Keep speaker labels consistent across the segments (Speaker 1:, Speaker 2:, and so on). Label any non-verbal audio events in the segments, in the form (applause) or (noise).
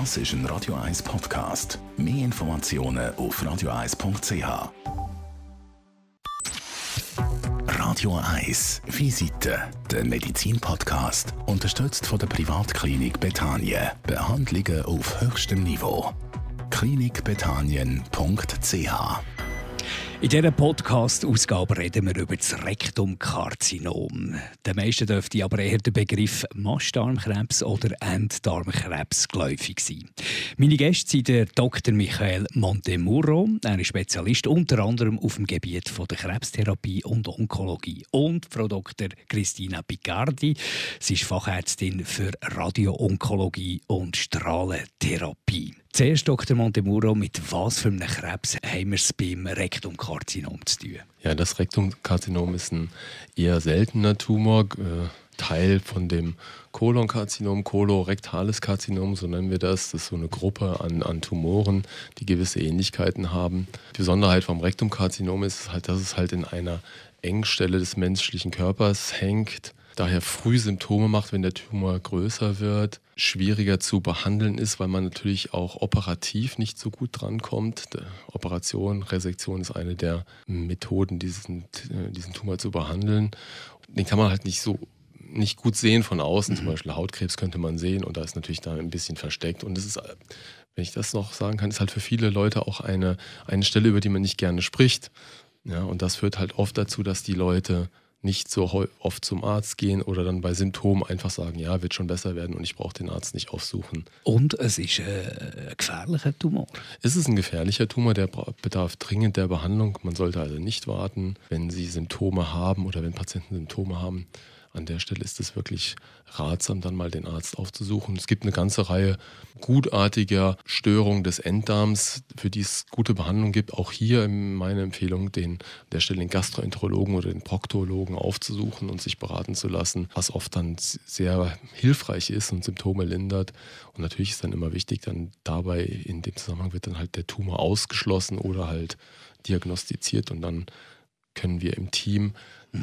Speaker 1: Das ist ein Radio 1 Podcast. Mehr Informationen auf radio1.ch. Radio 1 Visite, der Medizin-Podcast, unterstützt von der Privatklinik Betanien. Behandlungen auf höchstem Niveau. klinikbetanien.ch
Speaker 2: in dieser Podcast-Ausgabe reden wir über das Rektumkarzinom. Den meisten dürfte aber eher der Begriff Mastdarmkrebs oder Enddarmkrebs geläufig sein. Meine Gäste sind der Dr. Michael Montemurro. Er ist Spezialist unter anderem auf dem Gebiet von der Krebstherapie und Onkologie. Und Frau Dr. Christina Picardi. Sie ist Fachärztin für Radio-Onkologie und Strahlentherapie. Zuerst, Dr. Montemuro, mit was für einem Krebs haben wir es beim Rektumkarzinom zu tun?
Speaker 3: Ja, das Rektumkarzinom ist ein eher seltener Tumor, äh, Teil von dem Kolonkarzinom, kolorektales Karzinom, so nennen wir das. Das ist so eine Gruppe an, an Tumoren, die gewisse Ähnlichkeiten haben. Die Besonderheit vom Rektumkarzinom ist halt, dass es halt in einer Engstelle des menschlichen Körpers hängt daher früh Symptome macht, wenn der Tumor größer wird, schwieriger zu behandeln ist, weil man natürlich auch operativ nicht so gut drankommt. Operation, Resektion ist eine der Methoden, diesen, diesen Tumor zu behandeln. Den kann man halt nicht so nicht gut sehen von außen. Zum mhm. Beispiel Hautkrebs könnte man sehen und da ist natürlich da ein bisschen versteckt. Und es ist, wenn ich das noch sagen kann, ist halt für viele Leute auch eine, eine Stelle, über die man nicht gerne spricht. Ja, und das führt halt oft dazu, dass die Leute nicht so oft zum Arzt gehen oder dann bei Symptomen einfach sagen, ja, wird schon besser werden und ich brauche den Arzt nicht aufsuchen.
Speaker 2: Und es ist äh, ein gefährlicher Tumor.
Speaker 3: Es ist ein gefährlicher Tumor, der bedarf dringend der Behandlung. Man sollte also nicht warten, wenn Sie Symptome haben oder wenn Patienten Symptome haben, an der Stelle ist es wirklich ratsam, dann mal den Arzt aufzusuchen. Es gibt eine ganze Reihe gutartiger Störungen des Enddarms, für die es gute Behandlung gibt. Auch hier meine Empfehlung, den, an der Stelle den Gastroenterologen oder den Proktologen aufzusuchen und sich beraten zu lassen, was oft dann sehr hilfreich ist und Symptome lindert. Und natürlich ist dann immer wichtig, dann dabei in dem Zusammenhang wird dann halt der Tumor ausgeschlossen oder halt diagnostiziert und dann können wir im Team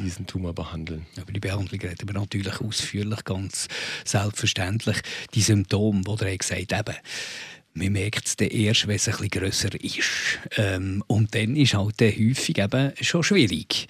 Speaker 3: diesen Tumor behandeln.
Speaker 2: Über die Behandlung reden wir natürlich ausführlich, ganz selbstverständlich. Die Symptome, die er gesagt hat, man merkt es erst, wenn es ein bisschen grösser ist. Ähm, und dann ist halt dann häufig eben schon schwierig.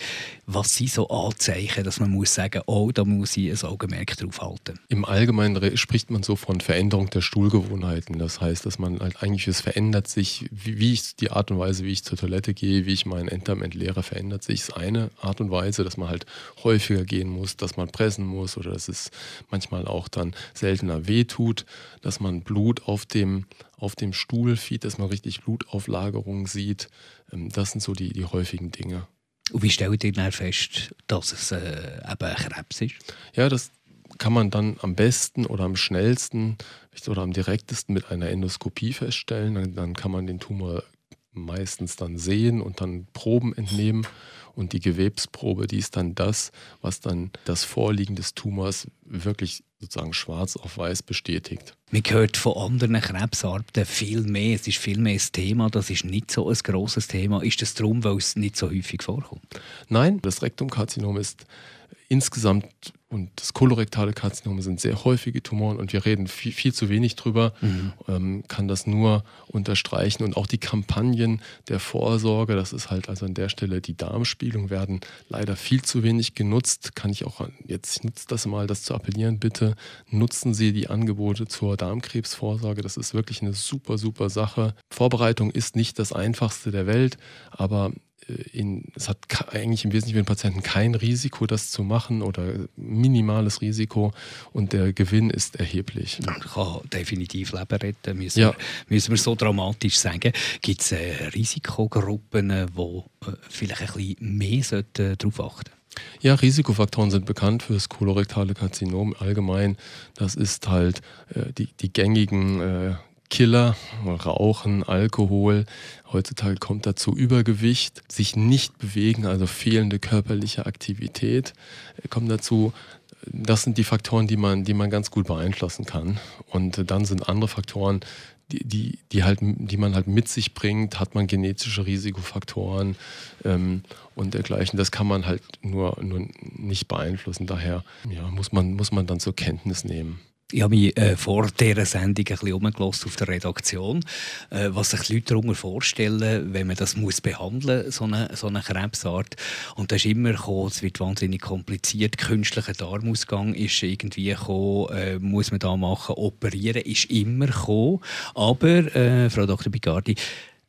Speaker 2: Was sind so Anzeichen, dass man muss sagen, oh, da muss ich ein Augenmerk drauf halten?
Speaker 3: Im Allgemeinen spricht man so von Veränderung der Stuhlgewohnheiten. Das heißt, dass man halt eigentlich, es verändert sich, wie, wie ich die Art und Weise, wie ich zur Toilette gehe, wie ich meinen Enddarm entleere, verändert sich. Das ist eine Art und Weise, dass man halt häufiger gehen muss, dass man pressen muss oder dass es manchmal auch dann seltener wehtut, dass man Blut auf dem auf dem Stuhlfeed, dass man richtig Blutauflagerungen sieht. Ähm, das sind so die, die häufigen Dinge.
Speaker 2: Und wie stellt ihr dann fest, dass es äh, eben Krebs ist?
Speaker 3: Ja, das kann man dann am besten oder am schnellsten oder am direktesten mit einer Endoskopie feststellen. Dann, dann kann man den Tumor meistens dann sehen und dann Proben entnehmen. Und die Gewebsprobe, die ist dann das, was dann das Vorliegen des Tumors wirklich sozusagen schwarz auf weiß bestätigt.
Speaker 2: Man hört von anderen Krebsarten viel mehr. Es ist viel mehr das Thema. Das ist nicht so ein grosses Thema. Ist das darum, weil es nicht so häufig vorkommt?
Speaker 3: Nein, das Rektumkarzinom ist insgesamt und das kolorektale Karzinom sind sehr häufige Tumoren und wir reden viel, viel zu wenig drüber, mhm. ähm, kann das nur unterstreichen. Und auch die Kampagnen der Vorsorge, das ist halt also an der Stelle die Darmspielung, werden leider viel zu wenig genutzt. Kann ich auch jetzt, nutze das mal, das zu appellieren, bitte nutzen Sie die Angebote zur Darmkrebsvorsorge. Das ist wirklich eine super, super Sache. Vorbereitung ist nicht das einfachste der Welt, aber in, es hat eigentlich im Wesentlichen für den Patienten kein Risiko, das zu machen oder minimales Risiko und der Gewinn ist erheblich.
Speaker 2: Man kann definitiv Leben retten, müssen, ja. wir, müssen wir so dramatisch sagen. Gibt es äh, Risikogruppen, die äh, vielleicht ein bisschen mehr sollten, darauf achten
Speaker 3: ja, Risikofaktoren sind bekannt für das kolorektale Karzinom allgemein. Das ist halt äh, die, die gängigen äh, Killer, Rauchen, Alkohol. Heutzutage kommt dazu Übergewicht, sich nicht bewegen, also fehlende körperliche Aktivität. Kommt dazu, das sind die Faktoren, die man, die man ganz gut beeinflussen kann. Und dann sind andere Faktoren, die, die, die, halt, die man halt mit sich bringt, hat man genetische Risikofaktoren ähm, und dergleichen. Das kann man halt nur, nur nicht beeinflussen. Daher ja, muss, man, muss man dann zur Kenntnis nehmen.
Speaker 2: Ich habe mich äh, vor dieser Sendung ein bisschen auf der Redaktion, äh, was sich die Leute darunter vorstellen, wenn man das muss behandeln muss, so eine, so eine Krebsart. Und da ist immer gekommen, es wird wahnsinnig kompliziert. Künstlicher Darmausgang ist irgendwie gekommen, äh, muss man da machen, operieren ist immer gekommen. Aber, äh, Frau Dr. Bigardi,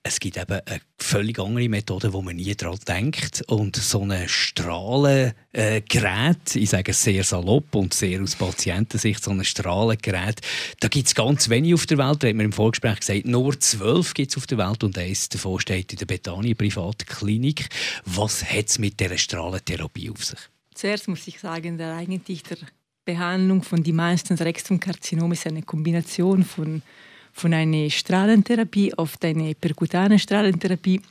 Speaker 2: es gibt eben eine völlig andere Methode, wo man nie daran denkt. Und so ein Strahlengerät, ich sage es sehr salopp und sehr aus Patientensicht, so ein Strahlengerät, da gibt es ganz wenig auf der Welt. Da hat man im Vorgespräch gesagt, nur zwölf gibt es auf der Welt und eins davon steht in der Betania Privatklinik. Was hat es mit dieser Strahlentherapie auf sich?
Speaker 4: Zuerst muss ich sagen, der eigentlich der Behandlung von die meisten Rektumkarzinomen ist eine Kombination von von einer Strahlentherapie auf eine perkutane Strahlentherapie,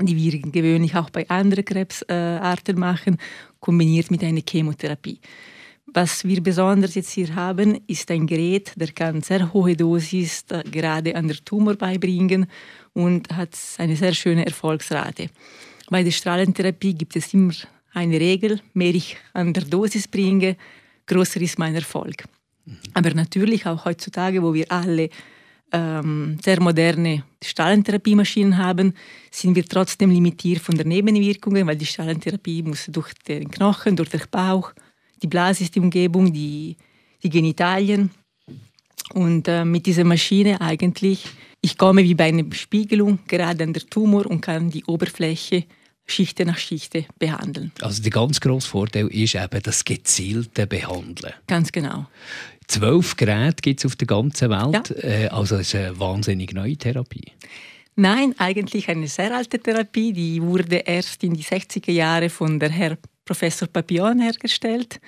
Speaker 4: die wir gewöhnlich auch bei anderen Krebsarten machen, kombiniert mit einer Chemotherapie. Was wir besonders jetzt hier haben, ist ein Gerät, der kann sehr hohe Dosis gerade an der Tumor beibringen und hat eine sehr schöne Erfolgsrate. Bei der Strahlentherapie gibt es immer eine Regel, mehr ich an der Dosis bringe, größer ist mein Erfolg. Mhm. Aber natürlich auch heutzutage, wo wir alle ähm, sehr moderne Strahlentherapiemaschinen haben, sind wir trotzdem limitiert von den Nebenwirkungen, weil die Strahlentherapie muss durch den Knochen, durch den Bauch, die Blase ist die Umgebung, die, die Genitalien. Und äh, mit dieser Maschine eigentlich, ich komme wie bei einer Spiegelung gerade an der Tumor und kann die Oberfläche Schichte nach Schichte behandeln.
Speaker 2: Also der ganz grosse Vorteil ist eben das gezielte Behandeln.
Speaker 4: Ganz genau.
Speaker 2: Zwölf Geräte gibt es auf der ganzen Welt. Ja. Äh, also es ist eine wahnsinnig neue Therapie.
Speaker 4: Nein, eigentlich eine sehr alte Therapie. Die wurde erst in die 60er Jahre von der Herr Professor Papillon hergestellt.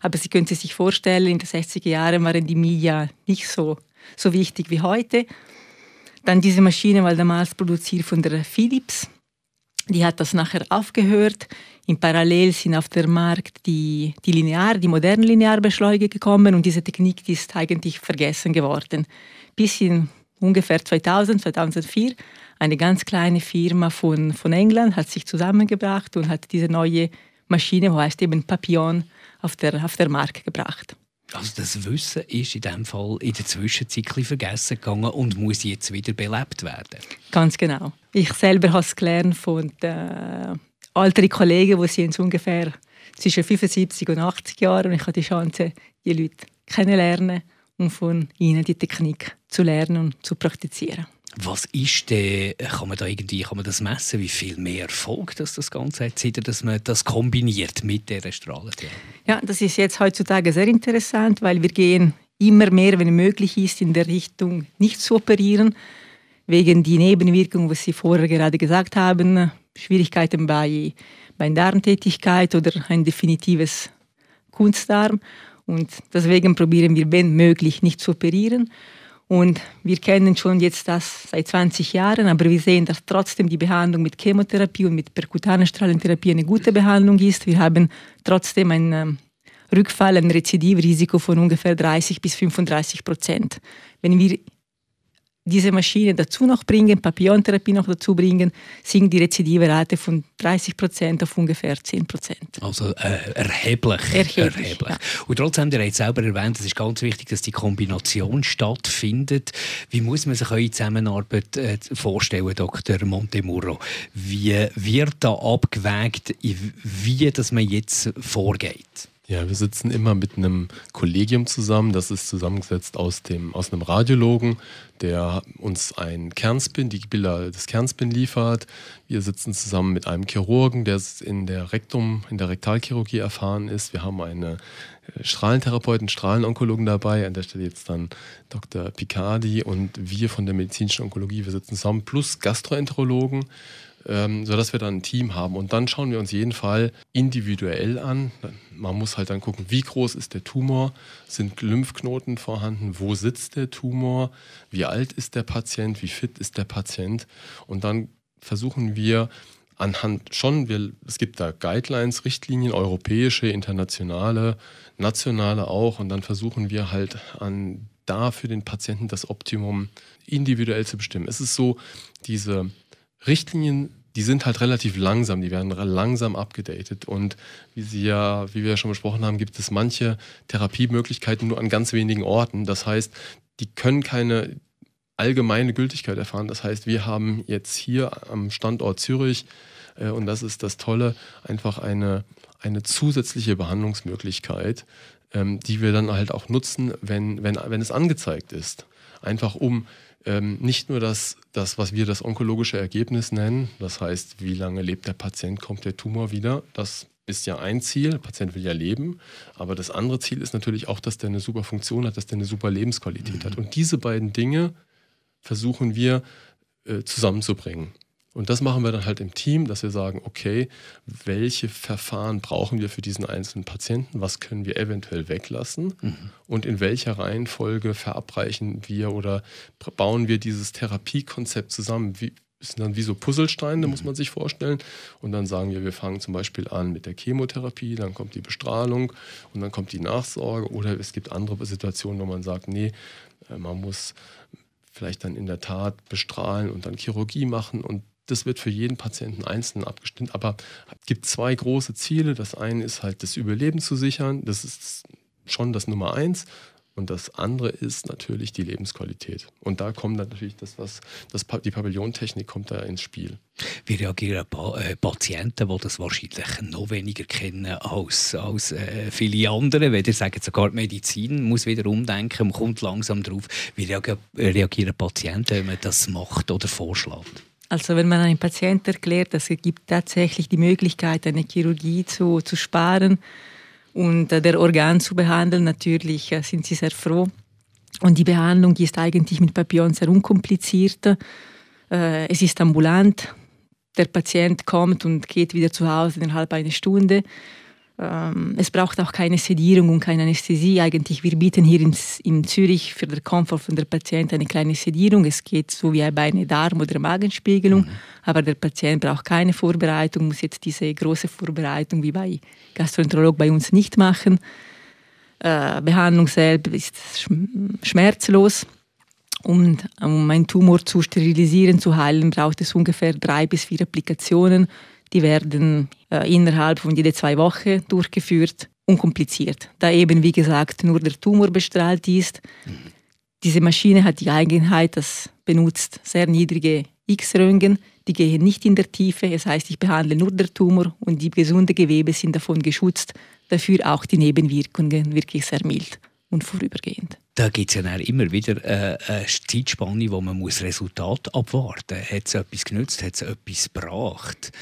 Speaker 4: Aber Sie können sich vorstellen, in den 60er Jahren waren die Media nicht so, so wichtig wie heute. Dann diese Maschine war damals produziert von der Philips. Die hat das nachher aufgehört. In Parallel sind auf dem Markt die, die Linear, die modernen Linearbeschleuniger gekommen und diese Technik die ist eigentlich vergessen geworden. Bis in ungefähr 2000, 2004 eine ganz kleine Firma von, von England hat sich zusammengebracht und hat diese neue Maschine, die heißt eben Papillon, auf der, auf der Markt gebracht.
Speaker 2: Also das Wissen ist in dem Fall in der Zwischenzeit vergessen gegangen und muss jetzt wieder belebt werden.
Speaker 4: Ganz genau. Ich selber habe es gelernt von den älteren Kollegen, die sind ungefähr zwischen 75 und 80 Jahren und ich habe die Chance, die Leute kennenzulernen und von ihnen die Technik zu lernen und zu praktizieren.
Speaker 2: Was ist denn, kann man da irgendwie, kann man das messen, wie viel mehr Erfolg das, das Ganze hat, seit dass man das kombiniert mit dieser Strahlentherapie?
Speaker 4: Ja, das ist jetzt heutzutage sehr interessant, weil wir gehen immer mehr, wenn möglich ist, in der Richtung nicht zu operieren, wegen die Nebenwirkungen, was Sie vorher gerade gesagt haben, Schwierigkeiten bei, bei Darmtätigkeit oder ein definitives Kunstdarm. Und deswegen probieren wir, wenn möglich, nicht zu operieren. Und wir kennen schon jetzt das seit 20 Jahren, aber wir sehen, dass trotzdem die Behandlung mit Chemotherapie und mit perkutaner Strahlentherapie eine gute Behandlung ist. Wir haben trotzdem ein ähm, Rückfall, ein Rezidivrisiko von ungefähr 30 bis 35 Prozent. Wenn wir diese Maschine dazu noch bringen, Papillontherapie noch dazu bringen, sinkt die Rezidivrate von 30 Prozent auf ungefähr 10 Prozent.
Speaker 2: Also äh, erheblich.
Speaker 4: Erheblich. erheblich. Ja.
Speaker 2: Und trotzdem, ihr habt selber erwähnt, es ist ganz wichtig, dass die Kombination stattfindet. Wie muss man sich eure Zusammenarbeit äh, vorstellen, Dr. Montemurro? Wie wird da abgewägt, wie dass man jetzt vorgeht?
Speaker 3: Ja, wir sitzen immer mit einem Kollegium zusammen. Das ist zusammengesetzt aus, dem, aus einem Radiologen, der uns ein Kernspin, die Bilder des Kernspin liefert. Wir sitzen zusammen mit einem Chirurgen, der in der Rektum, in der Rektalchirurgie erfahren ist. Wir haben eine äh, Strahlentherapeuten, Strahlenonkologen dabei, an der Stelle jetzt dann Dr. Picardi und wir von der medizinischen Onkologie, wir sitzen zusammen, plus Gastroenterologen ähm, sodass wir dann ein Team haben. Und dann schauen wir uns jeden Fall individuell an. Man muss halt dann gucken, wie groß ist der Tumor, sind Lymphknoten vorhanden, wo sitzt der Tumor, wie alt ist der Patient, wie fit ist der Patient. Und dann versuchen wir anhand schon, wir, es gibt da Guidelines, Richtlinien, europäische, internationale, nationale auch. Und dann versuchen wir halt an da für den Patienten das Optimum individuell zu bestimmen. Es ist so, diese Richtlinien die sind halt relativ langsam, die werden langsam abgedatet. Und wie Sie ja, wie wir ja schon besprochen haben, gibt es manche Therapiemöglichkeiten nur an ganz wenigen Orten. Das heißt, die können keine allgemeine Gültigkeit erfahren. Das heißt, wir haben jetzt hier am Standort Zürich, äh, und das ist das Tolle, einfach eine, eine zusätzliche Behandlungsmöglichkeit, ähm, die wir dann halt auch nutzen, wenn, wenn, wenn es angezeigt ist. Einfach um ähm, nicht nur das, das, was wir das onkologische Ergebnis nennen, das heißt, wie lange lebt der Patient, kommt der Tumor wieder, das ist ja ein Ziel, der Patient will ja leben, aber das andere Ziel ist natürlich auch, dass der eine super Funktion hat, dass der eine super Lebensqualität mhm. hat. Und diese beiden Dinge versuchen wir äh, zusammenzubringen. Und das machen wir dann halt im Team, dass wir sagen, okay, welche Verfahren brauchen wir für diesen einzelnen Patienten, was können wir eventuell weglassen mhm. und in welcher Reihenfolge verabreichen wir oder bauen wir dieses Therapiekonzept zusammen. Wie, sind dann wie so Puzzlesteine, mhm. muss man sich vorstellen. Und dann sagen wir, wir fangen zum Beispiel an mit der Chemotherapie, dann kommt die Bestrahlung und dann kommt die Nachsorge. Oder es gibt andere Situationen, wo man sagt, nee, äh, man muss vielleicht dann in der Tat bestrahlen und dann Chirurgie machen und das wird für jeden Patienten einzeln abgestimmt. Aber es gibt zwei große Ziele. Das eine ist halt das Überleben zu sichern. Das ist schon das Nummer eins. Und das andere ist natürlich die Lebensqualität. Und da kommt dann natürlich das, was das, die Pavilliontechnik kommt da ins Spiel.
Speaker 2: Wie reagieren äh, Patienten, die das wahrscheinlich noch weniger kennen als, als äh, viele andere? Wenn ihr sagt, sogar die Medizin muss wieder umdenken, man kommt langsam drauf. Wie reagieren Patienten, wenn man das macht oder vorschlägt?
Speaker 4: Also wenn man einem Patienten erklärt, dass es gibt tatsächlich die Möglichkeit, eine Chirurgie zu, zu sparen und äh, der Organ zu behandeln, natürlich äh, sind sie sehr froh. Und die Behandlung ist eigentlich mit Papillon sehr unkompliziert. Äh, es ist ambulant. Der Patient kommt und geht wieder zu Hause innerhalb einer Stunde. Ähm, es braucht auch keine Sedierung und keine Anästhesie. Eigentlich, wir bieten hier in, in Zürich für den Komfort von der Patienten eine kleine Sedierung. Es geht so wie bei einer Darm- oder Magenspiegelung, mhm. aber der Patient braucht keine Vorbereitung, muss jetzt diese große Vorbereitung wie bei Gastroenterolog bei uns nicht machen. Äh, Behandlung selbst ist schmerzlos. Und um einen Tumor zu sterilisieren, zu heilen, braucht es ungefähr drei bis vier Applikationen. Die werden äh, innerhalb von jede zwei Wochen durchgeführt, unkompliziert. Da eben, wie gesagt, nur der Tumor bestrahlt ist. Mhm. Diese Maschine hat die Eigenheit, dass benutzt sehr niedrige X-Röntgen, die gehen nicht in der Tiefe. Das heißt, ich behandle nur den Tumor und die gesunden Gewebe sind davon geschützt. Dafür auch die Nebenwirkungen wirklich sehr mild und vorübergehend.
Speaker 2: Da gibt es ja immer wieder äh, eine Zeitspanne, wo man muss Resultat abwarten muss. Hat es etwas genützt? Hat es etwas gebracht?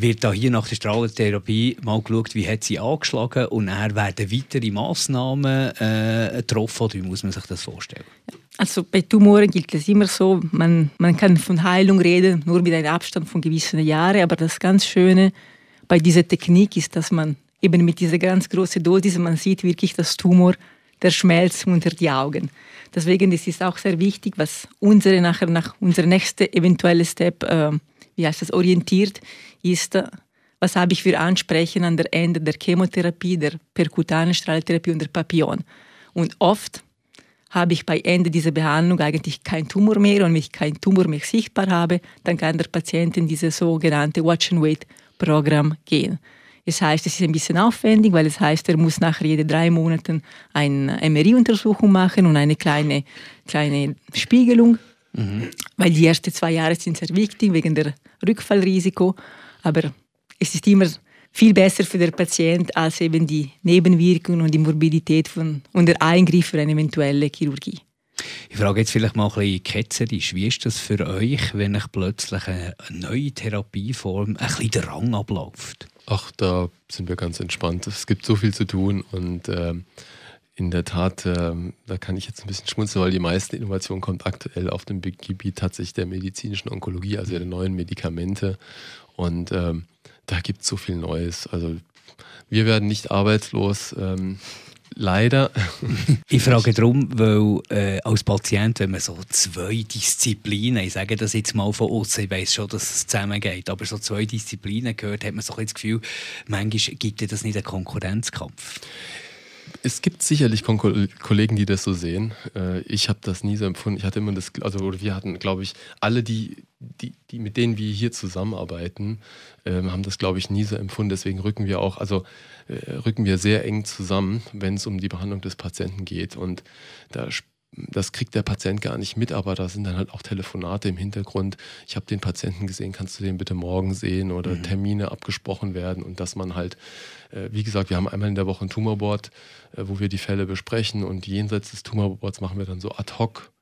Speaker 2: Wird da hier nach der Strahlentherapie mal geschaut, wie hat sie angeschlagen und dann werden weitere Massnahmen äh, getroffen oder wie muss man sich das vorstellen?
Speaker 4: Also bei Tumoren gilt es immer so, man, man kann von Heilung reden, nur mit einem Abstand von gewissen Jahren, aber das ganz Schöne bei dieser Technik ist, dass man eben mit dieser ganz großen Dosis, man sieht wirklich das Tumor, der schmelzt unter die Augen. Deswegen ist es auch sehr wichtig, was unsere nachher nach unser nächster eventuelle Step äh, wie heißt das, orientiert ist, was habe ich für Ansprechen an der Ende der Chemotherapie, der perkutanen Strahltherapie und der Papillon. Und oft habe ich bei Ende dieser Behandlung eigentlich keinen Tumor mehr und wenn ich keinen Tumor mehr sichtbar habe, dann kann der Patient in dieses sogenannte Watch-and-Wait-Programm gehen. Das heißt, es ist ein bisschen aufwendig, weil es heißt, er muss nachher jede drei Monate eine MRI-Untersuchung machen und eine kleine, kleine Spiegelung Mhm. Weil die ersten zwei Jahre sind sehr wichtig wegen der Rückfallrisiko. Aber es ist immer viel besser für den Patienten als eben die Nebenwirkungen und die Morbidität von, und der Eingriff für eine eventuelle Chirurgie.
Speaker 2: Ich frage jetzt vielleicht mal ein bisschen ketzerisch, wie ist das für euch, wenn euch plötzlich eine neue Therapieform ein bisschen der Rang abläuft?
Speaker 3: Ach, da sind wir ganz entspannt. Es gibt so viel zu tun und ähm, in der Tat, ähm, da kann ich jetzt ein bisschen schmunzeln, weil die meiste Innovation kommt aktuell auf dem Gebiet tatsächlich der medizinischen Onkologie, also der neuen Medikamente. Und ähm, da gibt es so viel Neues. Also wir werden nicht arbeitslos. Ähm, leider. (laughs)
Speaker 2: ich frage darum, weil äh, als Patient, wenn man so zwei Disziplinen, ich sage das jetzt mal von uns, ich weiß schon, dass es zusammengeht, aber so zwei Disziplinen gehört, hat man so ein das Gefühl, manchmal gibt es das nicht einen Konkurrenzkampf.
Speaker 3: Es gibt sicherlich Kollegen, die das so sehen. Äh, ich habe das nie so empfunden. Ich hatte immer das, also wir hatten, glaube ich, alle, die, die, die, mit denen wir hier zusammenarbeiten, ähm, haben das, glaube ich, nie so empfunden. Deswegen rücken wir auch, also äh, rücken wir sehr eng zusammen, wenn es um die Behandlung des Patienten geht. Und da das kriegt der Patient gar nicht mit, aber da sind dann halt auch Telefonate im Hintergrund. Ich habe den Patienten gesehen, kannst du den bitte morgen sehen oder mhm. Termine abgesprochen werden und dass man halt, äh, wie gesagt, wir haben einmal in der Woche ein Tumorboard, äh, wo wir die Fälle besprechen und jenseits des Tumorboards machen wir dann so ad hoc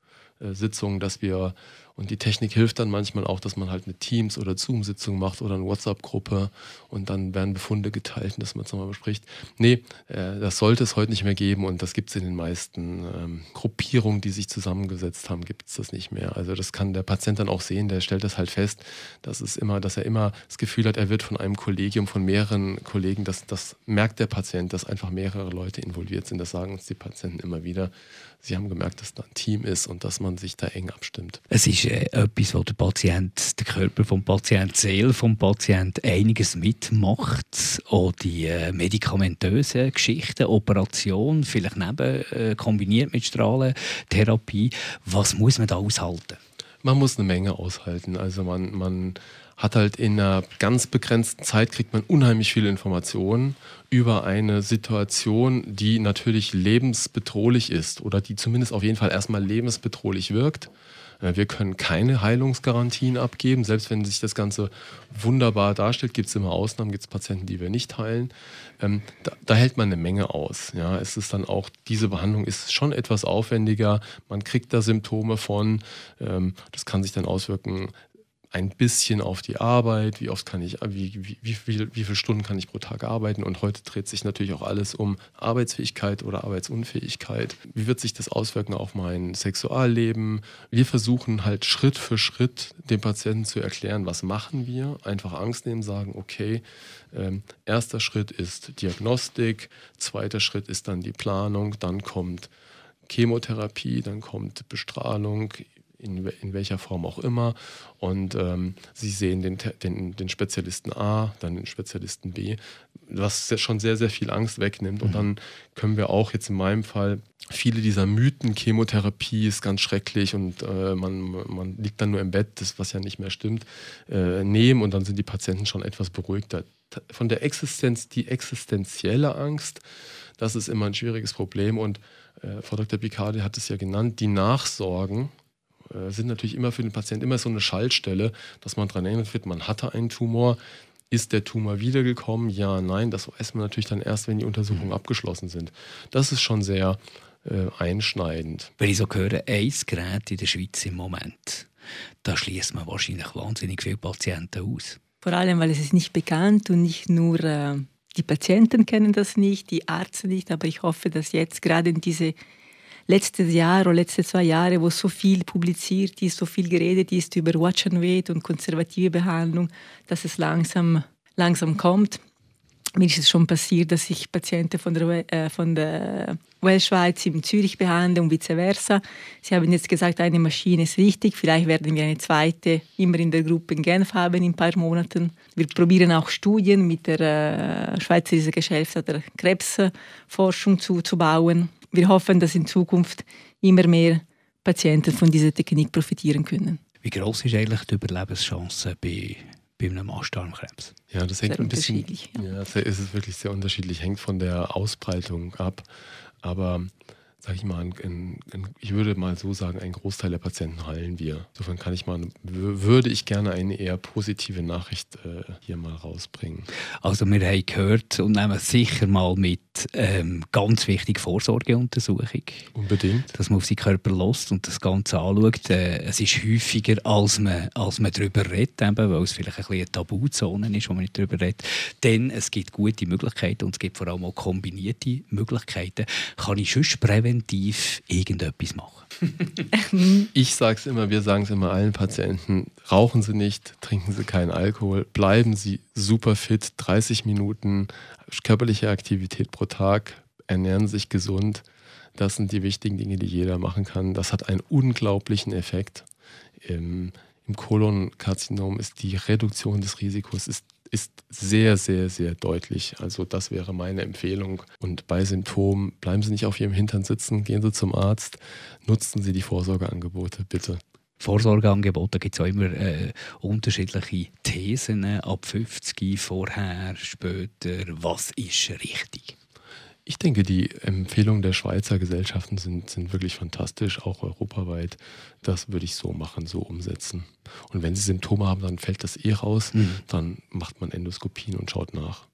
Speaker 3: äh, Sitzungen, dass wir und die Technik hilft dann manchmal auch, dass man halt eine Teams- oder Zoom-Sitzung macht oder eine WhatsApp-Gruppe und dann werden Befunde geteilt, dass man es nochmal bespricht. Nee, äh, das sollte es heute nicht mehr geben und das gibt es in den meisten ähm, Gruppierungen, die sich zusammengesetzt haben, gibt es das nicht mehr. Also das kann der Patient dann auch sehen, der stellt das halt fest, dass es immer, dass er immer das Gefühl hat, er wird von einem Kollegium, von mehreren Kollegen, das, das merkt der Patient, dass einfach mehrere Leute involviert sind. Das sagen uns die Patienten immer wieder. Sie haben gemerkt, dass da ein Team ist und dass man sich da eng abstimmt.
Speaker 2: Es ist äh, etwas, wo der Patient, der Körper vom Patienten, die Seele vom Patienten einiges mitmacht. Auch die äh, medikamentösen Geschichten, Operation, vielleicht neben, äh, kombiniert mit Strahlentherapie. Was muss man da aushalten?
Speaker 3: Man muss eine Menge aushalten. Also man, man hat halt in einer ganz begrenzten Zeit kriegt man unheimlich viele Informationen über eine Situation, die natürlich lebensbedrohlich ist oder die zumindest auf jeden Fall erstmal lebensbedrohlich wirkt. Wir können keine Heilungsgarantien abgeben. Selbst wenn sich das Ganze wunderbar darstellt, gibt es immer Ausnahmen, gibt es Patienten, die wir nicht heilen. Ähm, da, da, hält man eine Menge aus. Ja, es ist dann auch, diese Behandlung ist schon etwas aufwendiger. Man kriegt da Symptome von. Ähm, das kann sich dann auswirken ein bisschen auf die Arbeit, wie oft kann ich, wie, wie, wie, wie, wie viele Stunden kann ich pro Tag arbeiten. Und heute dreht sich natürlich auch alles um Arbeitsfähigkeit oder Arbeitsunfähigkeit. Wie wird sich das auswirken auf mein Sexualleben? Wir versuchen halt Schritt für Schritt dem Patienten zu erklären, was machen wir. Einfach Angst nehmen, sagen, okay, ähm, erster Schritt ist Diagnostik, zweiter Schritt ist dann die Planung, dann kommt Chemotherapie, dann kommt Bestrahlung, in, in welcher Form auch immer. Und ähm, sie sehen den, den, den Spezialisten A, dann den Spezialisten B, was schon sehr, sehr viel Angst wegnimmt. Und mhm. dann können wir auch jetzt in meinem Fall viele dieser Mythen, Chemotherapie ist ganz schrecklich und äh, man, man liegt dann nur im Bett, das was ja nicht mehr stimmt, äh, nehmen und dann sind die Patienten schon etwas beruhigter. Von der Existenz, die existenzielle Angst, das ist immer ein schwieriges Problem und äh, Frau Dr. Picardi hat es ja genannt, die Nachsorgen, äh, sind natürlich immer für den Patienten immer so eine Schaltstelle, dass man daran erinnert wird, man hatte einen Tumor. Ist der Tumor wiedergekommen? Ja, nein. Das weiß man natürlich dann erst, wenn die Untersuchungen mhm. abgeschlossen sind. Das ist schon sehr äh, einschneidend.
Speaker 2: Wenn ich so höre, ein Gerät in der Schweiz im Moment, da schließt man wahrscheinlich wahnsinnig viele Patienten aus.
Speaker 4: Vor allem, weil es ist nicht bekannt und nicht nur äh, die Patienten kennen das nicht, die Ärzte nicht, aber ich hoffe, dass jetzt gerade in diese letztes Jahr oder letzte zwei Jahre, wo so viel publiziert ist, so viel geredet ist über Watch and Wait und konservative Behandlung, dass es langsam, langsam kommt. Mir ist es schon passiert, dass ich Patienten von der, äh, von der Wellschweiz in Zürich behandle und vice versa. Sie haben jetzt gesagt, eine Maschine ist richtig. Vielleicht werden wir eine zweite immer in der Gruppe in Genf haben in ein paar Monaten. Wir probieren auch Studien mit der äh, Schweizerischen Gesellschaft der Krebsforschung zu, zu bauen wir hoffen, dass in Zukunft immer mehr Patienten von dieser Technik profitieren können.
Speaker 2: Wie groß ist eigentlich die Überlebenschance bei, bei einem Mastdarmkrebs?
Speaker 3: Ja, das hängt sehr ein bisschen. Ja. ja, es ist wirklich sehr unterschiedlich, hängt von der Ausbreitung ab. Aber sage ich mal, ein, ein, ich würde mal so sagen, ein Großteil der Patienten heilen wir. Insofern kann ich mal, würde ich gerne eine eher positive Nachricht äh, hier mal rausbringen.
Speaker 2: Also wir haben gehört und nehmen sicher mal mit ähm, ganz wichtig Vorsorgeuntersuchung.
Speaker 3: Unbedingt.
Speaker 2: Dass man auf seinen Körper lässt und das Ganze anschaut. Äh, es ist häufiger, als man, als man darüber redet, eben, weil es vielleicht ein bisschen eine Tabuzone ist, wo man nicht darüber redet. Denn es gibt gute Möglichkeiten und es gibt vor allem auch kombinierte Möglichkeiten. Kann ich sonst präventiv irgendetwas machen? (laughs)
Speaker 3: ich sage es immer, wir sagen es immer allen Patienten, rauchen Sie nicht, trinken Sie keinen Alkohol, bleiben Sie super fit, 30 Minuten körperliche Aktivität pro Tag, ernähren sich gesund. Das sind die wichtigen Dinge, die jeder machen kann. Das hat einen unglaublichen Effekt. Im, im Kolonkarzinom ist die Reduktion des Risikos ist ist sehr, sehr, sehr deutlich. Also das wäre meine Empfehlung. Und bei Symptomen bleiben Sie nicht auf Ihrem Hintern sitzen, gehen Sie zum Arzt, nutzen Sie die Vorsorgeangebote, bitte.
Speaker 2: Vorsorgeangebote gibt es auch immer äh, unterschiedliche Thesen ab 50, vorher, später. Was ist richtig?
Speaker 3: Ich denke, die Empfehlungen der Schweizer Gesellschaften sind, sind wirklich fantastisch, auch europaweit. Das würde ich so machen, so umsetzen. Und wenn Sie Symptome haben, dann fällt das eh raus. Mhm. Dann macht man Endoskopien und schaut nach.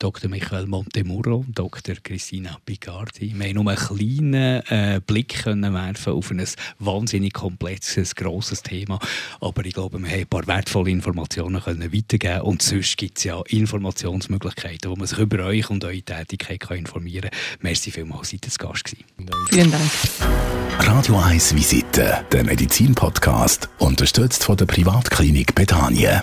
Speaker 2: Dr. Michael Montemurro, Dr. Christina Picardi. Wir haben nur einen kleinen äh, Blick können werfen auf ein wahnsinnig komplexes, grosses Thema. Aber ich glaube, wir haben ein paar wertvolle Informationen können weitergeben Und sonst gibt es ja Informationsmöglichkeiten, wo man sich über euch und eure Tätigkeit kann informieren kann. Merci vielmals, seid ihr Gast gewesen.
Speaker 4: Vielen Dank.
Speaker 1: Radio 1 Visite, der Medizin-Podcast, unterstützt von der Privatklinik Bethanien.